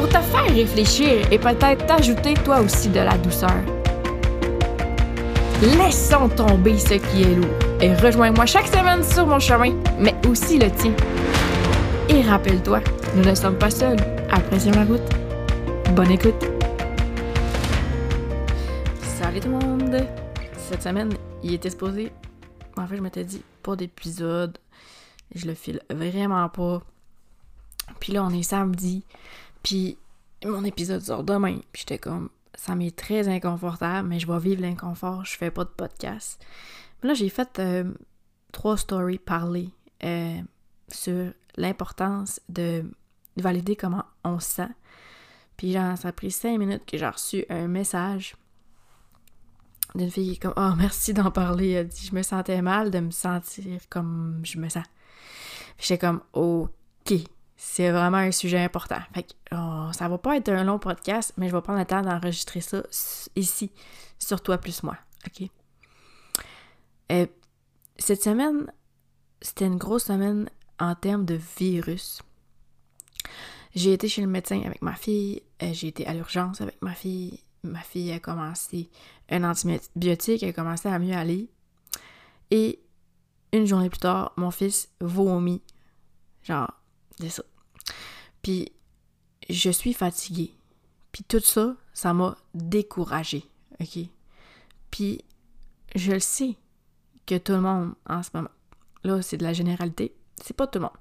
pour te faire réfléchir et peut-être t'ajouter toi aussi de la douceur. Laissons tomber ce qui est lourd et rejoins-moi chaque semaine sur mon chemin, mais aussi le tien. Et rappelle-toi, nous ne sommes pas seuls. Apprécie la route. Bonne écoute. Salut tout le monde! Cette semaine, il était supposé. En fait, je m'étais dit, pas d'épisode. Je le file vraiment pas. Puis là, on est samedi. Puis mon épisode sort demain. Puis j'étais comme, ça m'est très inconfortable, mais je vais vivre l'inconfort. Je fais pas de podcast. Mais là, j'ai fait euh, trois stories parler euh, sur l'importance de valider comment on se sent. Puis genre, ça a pris cinq minutes que j'ai reçu un message d'une fille qui est comme Oh merci d'en parler. Elle dit Je me sentais mal de me sentir comme je me sens. J'étais comme OK, c'est vraiment un sujet important. Fait que oh, ça va pas être un long podcast, mais je vais prendre le temps d'enregistrer ça ici, sur toi plus moi. OK? Euh, cette semaine, c'était une grosse semaine en termes de virus. J'ai été chez le médecin avec ma fille, euh, j'ai été à l'urgence avec ma fille. Ma fille a commencé un antibiotique, elle a commencé à mieux aller. Et une journée plus tard, mon fils vomit. Genre, c'est ça. Puis, je suis fatiguée. Puis tout ça, ça m'a découragée. OK? Puis, je le sais que tout le monde en ce moment, là, c'est de la généralité, c'est pas tout le monde.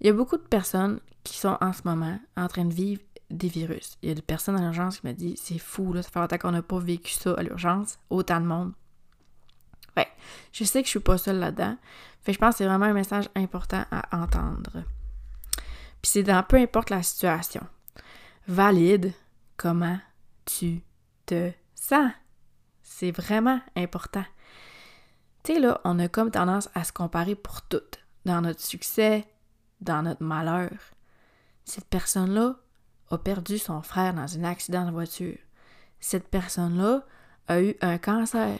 Il y a beaucoup de personnes qui sont en ce moment en train de vivre des virus. Il y a des personnes à l'urgence qui me disent c'est fou, là, ça fait longtemps qu'on n'a pas vécu ça à l'urgence, autant de monde. Ouais, je sais que je suis pas seule là-dedans. Fait je pense que c'est vraiment un message important à entendre. Puis c'est dans peu importe la situation. Valide comment tu te sens. C'est vraiment important. Tu sais, là, on a comme tendance à se comparer pour tout. Dans notre succès, dans notre malheur. Cette personne-là a perdu son frère dans un accident de voiture. Cette personne-là a eu un cancer.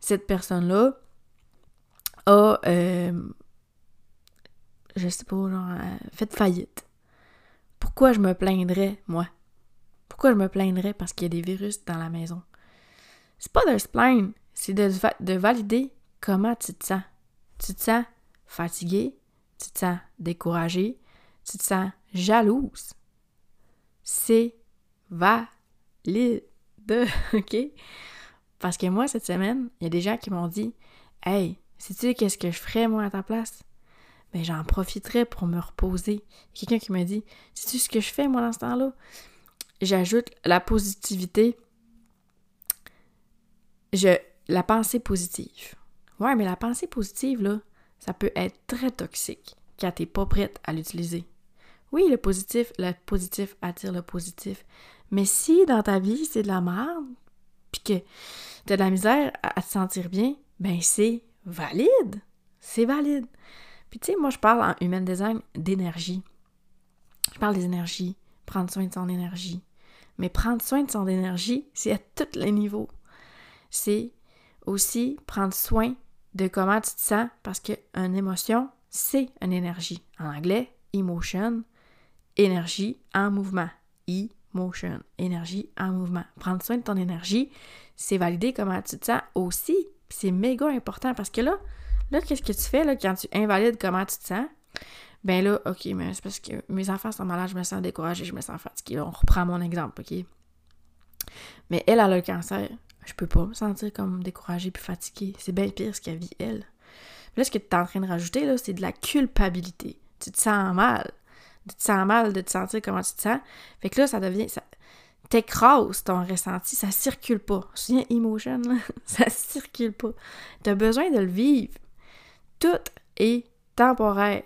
Cette personne-là a, euh, je sais pas, genre, euh, fait faillite. Pourquoi je me plaindrais, moi? Pourquoi je me plaindrais? Parce qu'il y a des virus dans la maison? C'est pas de se plaindre, c'est de, de valider comment tu te sens. Tu te sens fatigué, tu te sens découragé, tu te sens jalouse c'est valide. OK? Parce que moi, cette semaine, il y a des gens qui m'ont dit Hey, sais-tu qu'est-ce que je ferais, moi, à ta place? Ben, j'en profiterais pour me reposer. Quelqu'un qui m'a dit Sais-tu ce que je fais, moi, dans ce temps-là? J'ajoute la positivité. Je, la pensée positive. Ouais, mais la pensée positive, là, ça peut être très toxique quand t'es pas prête à l'utiliser. Oui, le positif, le positif attire le positif. Mais si dans ta vie, c'est de la merde, puis que t'as de la misère à, te sentir bien, ben c'est valide. C'est valide. Puis tu sais, moi, je parle en human design d'énergie. Je parle des énergies, prendre soin de son énergie. Mais prendre soin de son énergie, c'est à tous les niveaux. C'est aussi prendre soin de comment tu te sens parce qu'une émotion, c'est une énergie. En anglais, emotion, énergie en mouvement. E-motion, énergie en mouvement. Prendre soin de ton énergie, c'est valider comment tu te sens aussi. c'est méga important parce que là, là, qu'est-ce que tu fais là, quand tu invalides comment tu te sens? Ben là, ok, mais c'est parce que mes enfants sont malades, je me sens découragée, je me sens fatiguée. on reprend mon exemple, ok? Mais elle, a le cancer. Je peux pas me sentir comme découragée puis fatiguée. C'est bien pire ce qu'elle vit, elle. là, ce que tu es en train de rajouter, là, c'est de la culpabilité. Tu te sens mal de te sentir mal, de te sentir comment tu te sens. Fait que là, ça devient. Ça t'écrases ton ressenti, ça circule pas. Souviens emotion, là? ça circule pas. T'as besoin de le vivre. Tout est temporaire.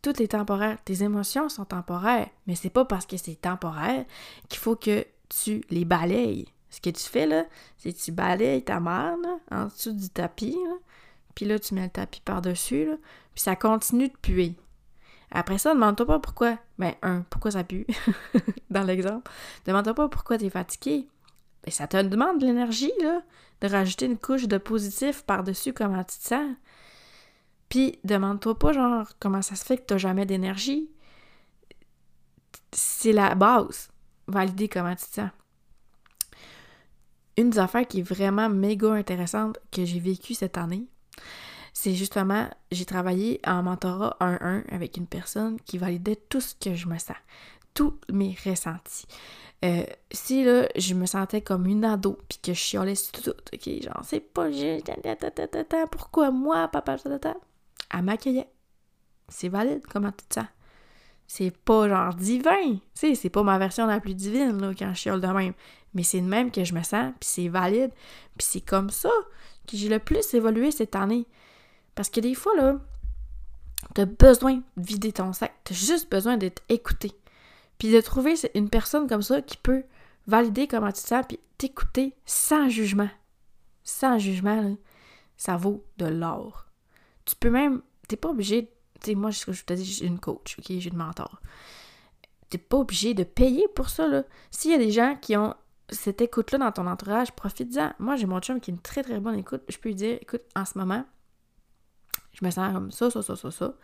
Tout est temporaire. Tes émotions sont temporaires. Mais c'est pas parce que c'est temporaire qu'il faut que tu les balayes. Ce que tu fais, là, c'est que tu balayes ta merde en dessous du tapis, puis là, tu mets le tapis par-dessus, puis ça continue de puer. Après ça, demande-toi pas pourquoi. Ben, un, pourquoi ça pue, dans l'exemple. Demande-toi pas pourquoi tu es fatigué. Ben, ça te demande de l'énergie, de rajouter une couche de positif par-dessus comment tu te sens. Puis, demande-toi pas, genre, comment ça se fait que t'as jamais d'énergie. C'est la base. Valider comment tu te sens. Une des affaires qui est vraiment méga intéressante que j'ai vécue cette année, c'est justement, j'ai travaillé en mentorat 1-1 avec une personne qui validait tout ce que je me sens, tous mes ressentis. Euh, si là, je me sentais comme une ado, puis que je chialais sur tout, ok, genre, c'est pas juste, pourquoi moi, papa, elle m'accueillait. C'est valide, comment tu te sens? C'est pas genre divin, tu c'est pas ma version la plus divine, quand je chiale de même. Mais c'est de même que je me sens, puis c'est valide, puis c'est comme ça que j'ai le plus évolué cette année. Parce que des fois, là, t'as besoin de vider ton sac. T'as juste besoin d'être écouté. Puis de trouver une personne comme ça qui peut valider comment tu te sens, puis t'écouter sans jugement. Sans jugement, ça vaut de l'or. Tu peux même. T'es pas obligé. Tu moi, je, je te dis, j'ai une coach, ok? J'ai une mentor. T'es pas obligé de payer pour ça, là. S'il y a des gens qui ont cette écoute-là dans ton entourage, profite-en. Moi, j'ai mon chum qui a une très très bonne écoute. Je peux lui dire, écoute, en ce moment, je me sens comme ça, ça, ça, ça, ça.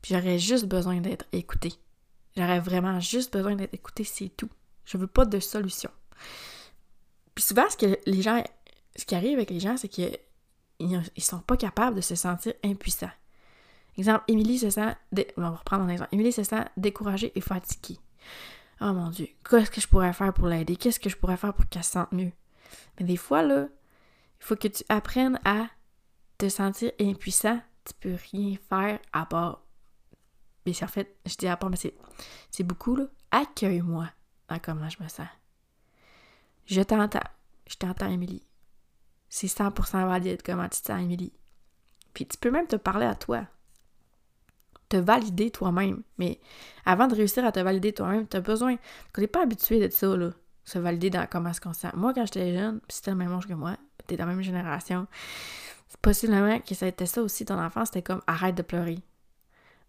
Puis j'aurais juste besoin d'être écoutée. J'aurais vraiment juste besoin d'être écoutée, c'est tout. Je veux pas de solution. Puis souvent, ce que les gens, ce qui arrive avec les gens, c'est qu'ils ils sont pas capables de se sentir impuissants. Exemple, Émilie se sent, on va reprendre un exemple. Émilie se sent découragée et fatiguée. Oh mon Dieu, qu'est-ce que je pourrais faire pour l'aider? Qu'est-ce que je pourrais faire pour qu'elle se sente mieux? Mais des fois, là, il faut que tu apprennes à te sentir impuissant tu peux rien faire à part. Mais en fait, je dis à part, mais c'est beaucoup, là. Accueille-moi dans comment je me sens. Je t'entends. Je t'entends, Émilie. C'est 100% valide comment tu te sens. Puis tu peux même te parler à toi. Te valider toi-même. Mais avant de réussir à te valider toi-même, tu as besoin. Tu n'es pas habitué de ça, là. Se valider dans comment est-ce qu'on se sent. Moi, quand j'étais jeune, puis c'était le même âge que moi, t'es dans la même génération, possiblement que ça été ça aussi ton enfant, c'était comme arrête de pleurer.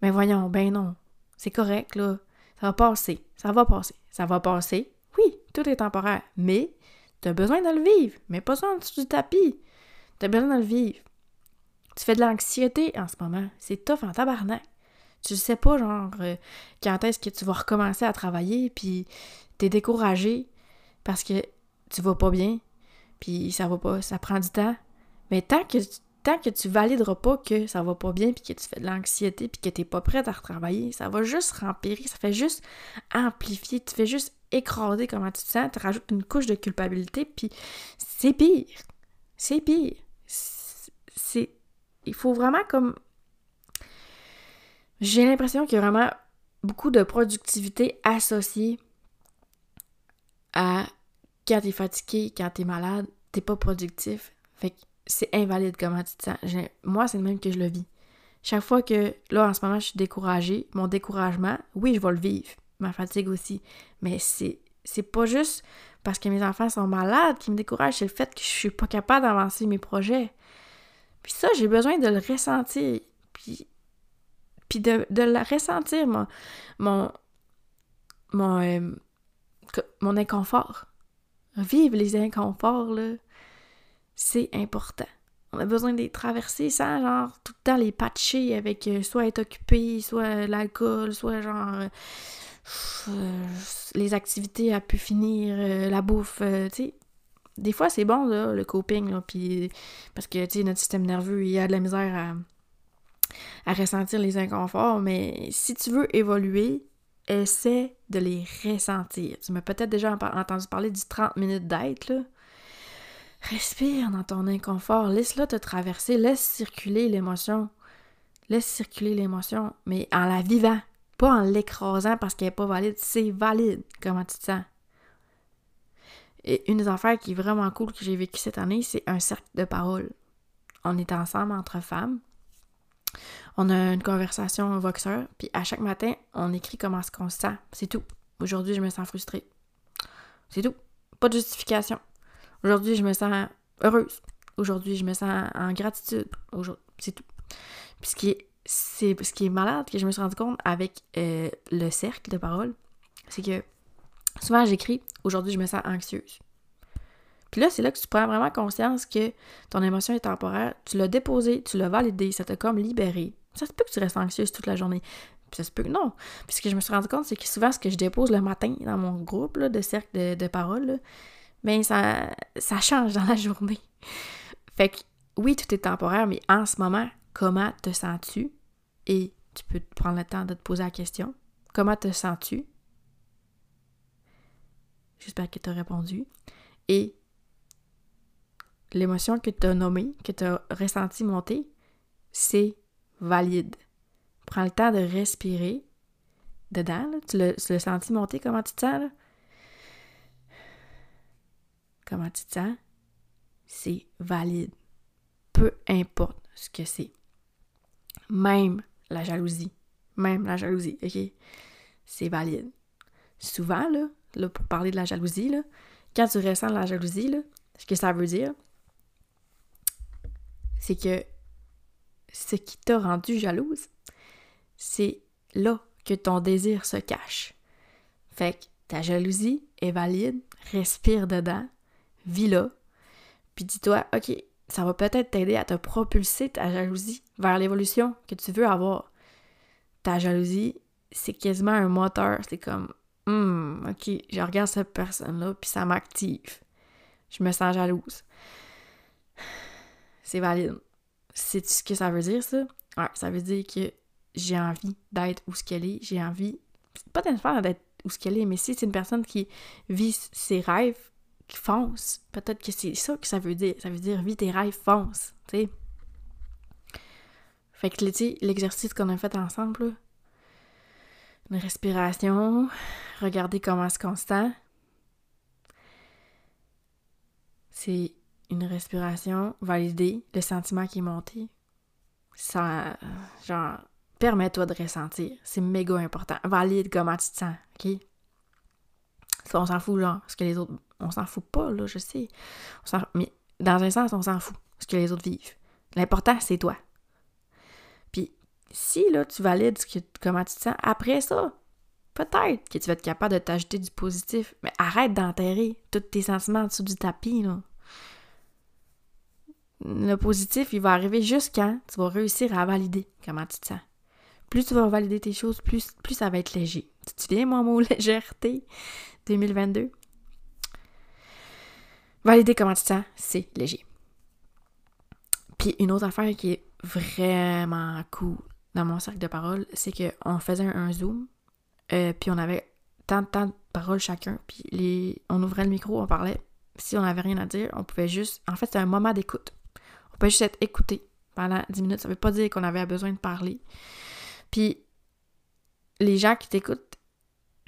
Mais voyons, ben non. C'est correct, là. Ça va passer. Ça va passer. Ça va passer. Oui, tout est temporaire. Mais tu as besoin de le vivre. Mais pas ça en dessous du tapis. Tu as besoin de le vivre. Tu fais de l'anxiété en ce moment. C'est tough en tabarnak. Tu sais pas, genre, euh, quand est-ce que tu vas recommencer à travailler, puis t'es découragé parce que tu vas pas bien, puis ça va pas, ça prend du temps. Mais tant que, tant que tu valideras pas que ça va pas bien, puis que tu fais de l'anxiété, puis que t'es pas prête à retravailler, ça va juste rempirer, ça fait juste amplifier, tu fais juste écraser comment tu te sens, tu rajoutes une couche de culpabilité, puis c'est pire. C'est pire. C'est... Il faut vraiment comme... J'ai l'impression qu'il y a vraiment beaucoup de productivité associée à quand t'es fatigué, quand t'es malade, t'es pas productif. Fait que c'est invalide comment tu te. Moi, c'est le même que je le vis. Chaque fois que, là, en ce moment, je suis découragée, mon découragement, oui, je vais le vivre. Ma fatigue aussi. Mais c'est, c'est pas juste parce que mes enfants sont malades qui me découragent, c'est le fait que je suis pas capable d'avancer mes projets. Puis ça, j'ai besoin de le ressentir. Puis, puis de, le ressentir, mon, mon, mon, euh, mon inconfort. Vivre les inconforts, là c'est important. On a besoin de traverser sans genre tout le temps les patcher avec euh, soit être occupé, soit l'alcool, soit genre euh, les activités à pu finir, euh, la bouffe, tu sais. Des fois c'est bon là, le coping là, puis parce que tu sais notre système nerveux il a de la misère à, à ressentir les inconforts, mais si tu veux évoluer, essaie de les ressentir. Tu m'as peut-être déjà entendu parler du 30 minutes d'être là. Respire dans ton inconfort, laisse-la te traverser, laisse circuler l'émotion. Laisse circuler l'émotion, mais en la vivant, pas en l'écrasant parce qu'elle n'est pas valide. C'est valide, comment tu te sens. Et une des affaires qui est vraiment cool que j'ai vécu cette année, c'est un cercle de parole. On est ensemble entre femmes. On a une conversation Voxer, puis à chaque matin, on écrit comment est-ce qu'on se sent. C'est tout. Aujourd'hui, je me sens frustrée. C'est tout. Pas de justification. Aujourd'hui, je me sens heureuse. Aujourd'hui, je me sens en gratitude. C'est tout. Puis ce qui est, c'est, ce qui est malade, que je me suis rendu compte avec euh, le cercle de parole, c'est que souvent j'écris Aujourd'hui, je me sens anxieuse. Puis là, c'est là que tu prends vraiment conscience que ton émotion est temporaire. Tu l'as déposé, tu l'as validé, ça t'a comme libéré. Ça se peut que tu restes anxieuse toute la journée. Puis ça se peut que non. Puis ce que je me suis rendu compte, c'est que souvent, ce que je dépose le matin dans mon groupe de cercle de parole, bien, ça, ça change dans la journée. Fait que oui, tout est temporaire, mais en ce moment, comment te sens-tu? Et tu peux prendre le temps de te poser la question. Comment te sens-tu? J'espère que tu as répondu. Et l'émotion que tu as nommée, que tu as ressenti monter, c'est valide. Prends le temps de respirer dedans. Tu l'as senti monter, comment tu te sens? Là? Comment tu te sens? C'est valide. Peu importe ce que c'est. Même la jalousie. Même la jalousie, OK? C'est valide. Souvent, là, là, pour parler de la jalousie, là, quand tu ressens la jalousie, là, ce que ça veut dire, c'est que ce qui t'a rendu jalouse, c'est là que ton désir se cache. Fait que ta jalousie est valide, respire dedans, vis là, puis dis-toi, OK, ça va peut-être t'aider à te propulser ta jalousie vers l'évolution que tu veux avoir. Ta jalousie, c'est quasiment un moteur, c'est comme, hum, OK, je regarde cette personne-là, puis ça m'active. Je me sens jalouse c'est valide. C'est ce que ça veut dire, ça? Ouais, ça veut dire que j'ai envie d'être où ce qu'elle est. J'ai envie, pas nécessairement d'être où ce qu'elle est, mais si c'est une personne qui vit ses rêves, fonce, peut-être que c'est ça que ça veut dire. Ça veut dire vis tes rêves, fonce, tu. Fait que, l'exercice qu'on a fait ensemble, là, une respiration, regarder comment se constant, c'est une respiration, valider le sentiment qui est monté. Ça, genre, permets-toi de ressentir. C'est méga important. Valide comment tu te sens, OK? On s'en fout, genre, ce que les autres. On s'en fout pas, là, je sais. mais dans un sens, on s'en fout, ce que les autres vivent. L'important, c'est toi. Puis, si, là, tu valides que, comment tu te sens, après ça, peut-être que tu vas être capable de t'ajouter du positif. Mais arrête d'enterrer tous tes sentiments en dessous du tapis, là le positif, il va arriver juste quand tu vas réussir à valider comment tu te sens. Plus tu vas valider tes choses, plus ça va être léger. Tu te souviens, mon mot légèreté 2022? Valider comment tu te sens, c'est léger. Puis une autre affaire qui est vraiment cool dans mon cercle de parole, c'est qu'on faisait un, zoom, euh, puis on avait tant, tant de paroles chacun, puis on ouvrait le micro, on parlait. Si on n'avait rien à dire, on pouvait juste... En fait, c'est un moment d'écoute. On peut juste être écouté pendant 10 minutes. Ça veut pas dire qu'on avait besoin de parler. Puis, les gens qui t'écoutent,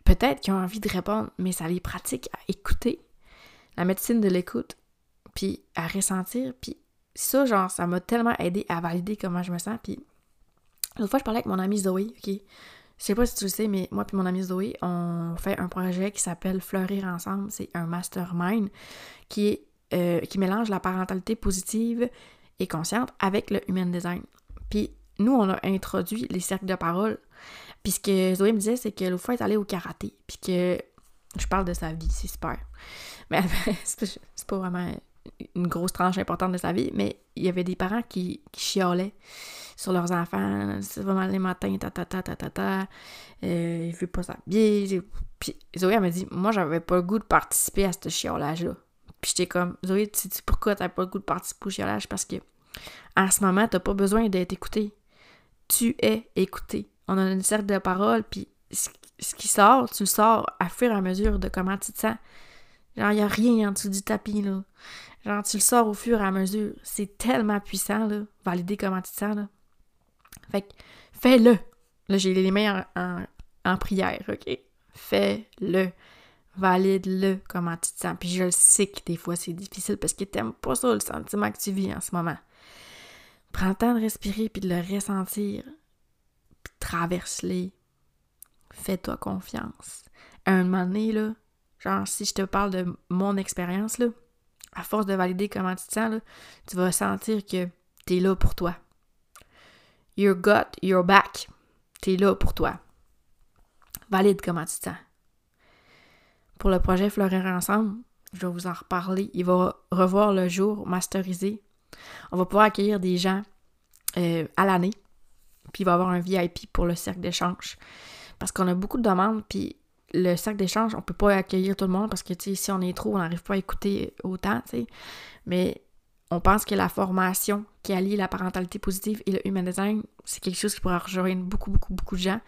peut-être qu'ils ont envie de répondre, mais ça les pratique à écouter. La médecine de l'écoute, puis à ressentir. Puis ça, genre, ça m'a tellement aidé à valider comment je me sens. Puis l'autre fois, je parlais avec mon amie Zoé, ok? Je sais pas si tu le sais, mais moi et mon amie Zoé, on fait un projet qui s'appelle Fleurir ensemble. C'est un mastermind qui euh, qui mélange la parentalité positive et consciente avec le human design. Puis nous, on a introduit les cercles de parole. Puis ce que Zoé me disait, c'est que l'autre fois, est allée au karaté. Puis que je parle de sa vie, c'est super. Mais c'est pas vraiment une grosse tranche importante de sa vie, mais il y avait des parents qui, qui chiolaient sur leurs enfants. C'est vraiment les matins, ta ta ta ta ta ta. Euh, il veut pas s'habiller. Puis Zoé, elle m'a dit Moi, j'avais pas le goût de participer à ce chiolage-là. Puis j'étais comme, Zoé, tu sais pourquoi t'as pas le goût de participer au chiolage? Parce que en ce moment, t'as pas besoin d'être écouté. Tu es écouté. On a une cercle de parole, puis ce qui sort, tu le sors à fur et à mesure de comment tu te sens. Genre, il a rien en dessous du tapis, là. Genre, tu le sors au fur et à mesure. C'est tellement puissant, là. Valider comment tu te sens, là. Fait que, fais-le. Là, j'ai les mains en, en prière, OK? Fais-le valide-le comment tu te sens. Puis je le sais que des fois c'est difficile parce que t'aimes pas ça le sentiment que tu vis en ce moment. Prends le temps de respirer puis de le ressentir. Traverse-les. Fais-toi confiance. À un moment donné, là, genre, si je te parle de mon expérience, là, à force de valider comment tu te sens, tu vas sentir que t'es là pour toi. Your gut, your back. T'es là pour toi. Valide comment tu te sens. Pour le projet Fleurir ensemble, je vais vous en reparler. Il va revoir le jour masterisé. On va pouvoir accueillir des gens euh, à l'année. Puis il va y avoir un VIP pour le cercle d'échange. Parce qu'on a beaucoup de demandes, puis le cercle d'échange, on peut pas accueillir tout le monde parce que, si on est trop, on n'arrive pas à écouter autant. Mais on pense que la formation qui allie la parentalité positive et le human design, c'est quelque chose qui pourra rejoindre beaucoup, beaucoup, beaucoup de gens.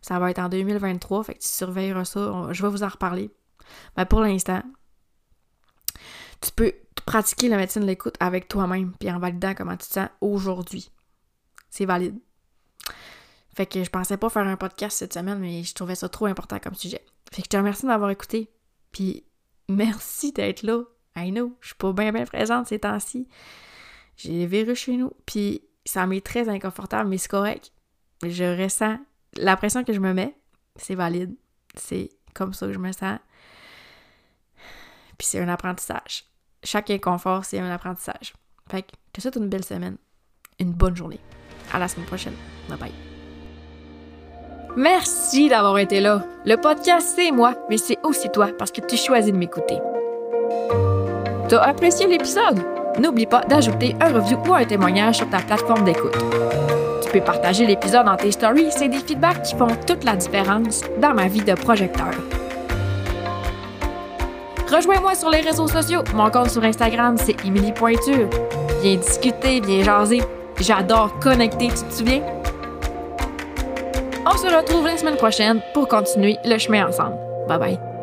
Ça va être en 2023, fait que tu surveilleras ça. je vais vous en reparler. Mais pour l'instant, tu peux pratiquer la médecine de l'écoute avec toi-même, puis en validant comment tu te sens aujourd'hui. C'est valide. Fait que je pensais pas faire un podcast cette semaine, mais je trouvais ça trop important comme sujet. Fait que je te remercie d'avoir écouté. Puis merci d'être là. I know, je suis pas bien bien présente ces temps-ci. J'ai les virus chez nous, puis ça m'est très inconfortable, mais c'est correct. Je ressens la pression que je me mets, c'est valide. C'est comme ça que je me sens. Puis c'est un apprentissage. Chaque inconfort, c'est un apprentissage. Fait que je te souhaite une belle semaine, une bonne journée. À la semaine prochaine. Bye bye. Merci d'avoir été là. Le podcast, c'est moi, mais c'est aussi toi parce que tu choisis de m'écouter. T'as apprécié l'épisode? N'oublie pas d'ajouter un review ou un témoignage sur ta plateforme d'écoute. Tu peux partager l'épisode dans tes stories, c'est des feedbacks qui font toute la différence dans ma vie de projecteur. Rejoins-moi sur les réseaux sociaux. Mon compte sur Instagram, c'est Émilie Pointure. Viens discuter, viens jaser. J'adore connecter, tu te souviens? On se retrouve la semaine prochaine pour continuer le chemin ensemble. Bye bye.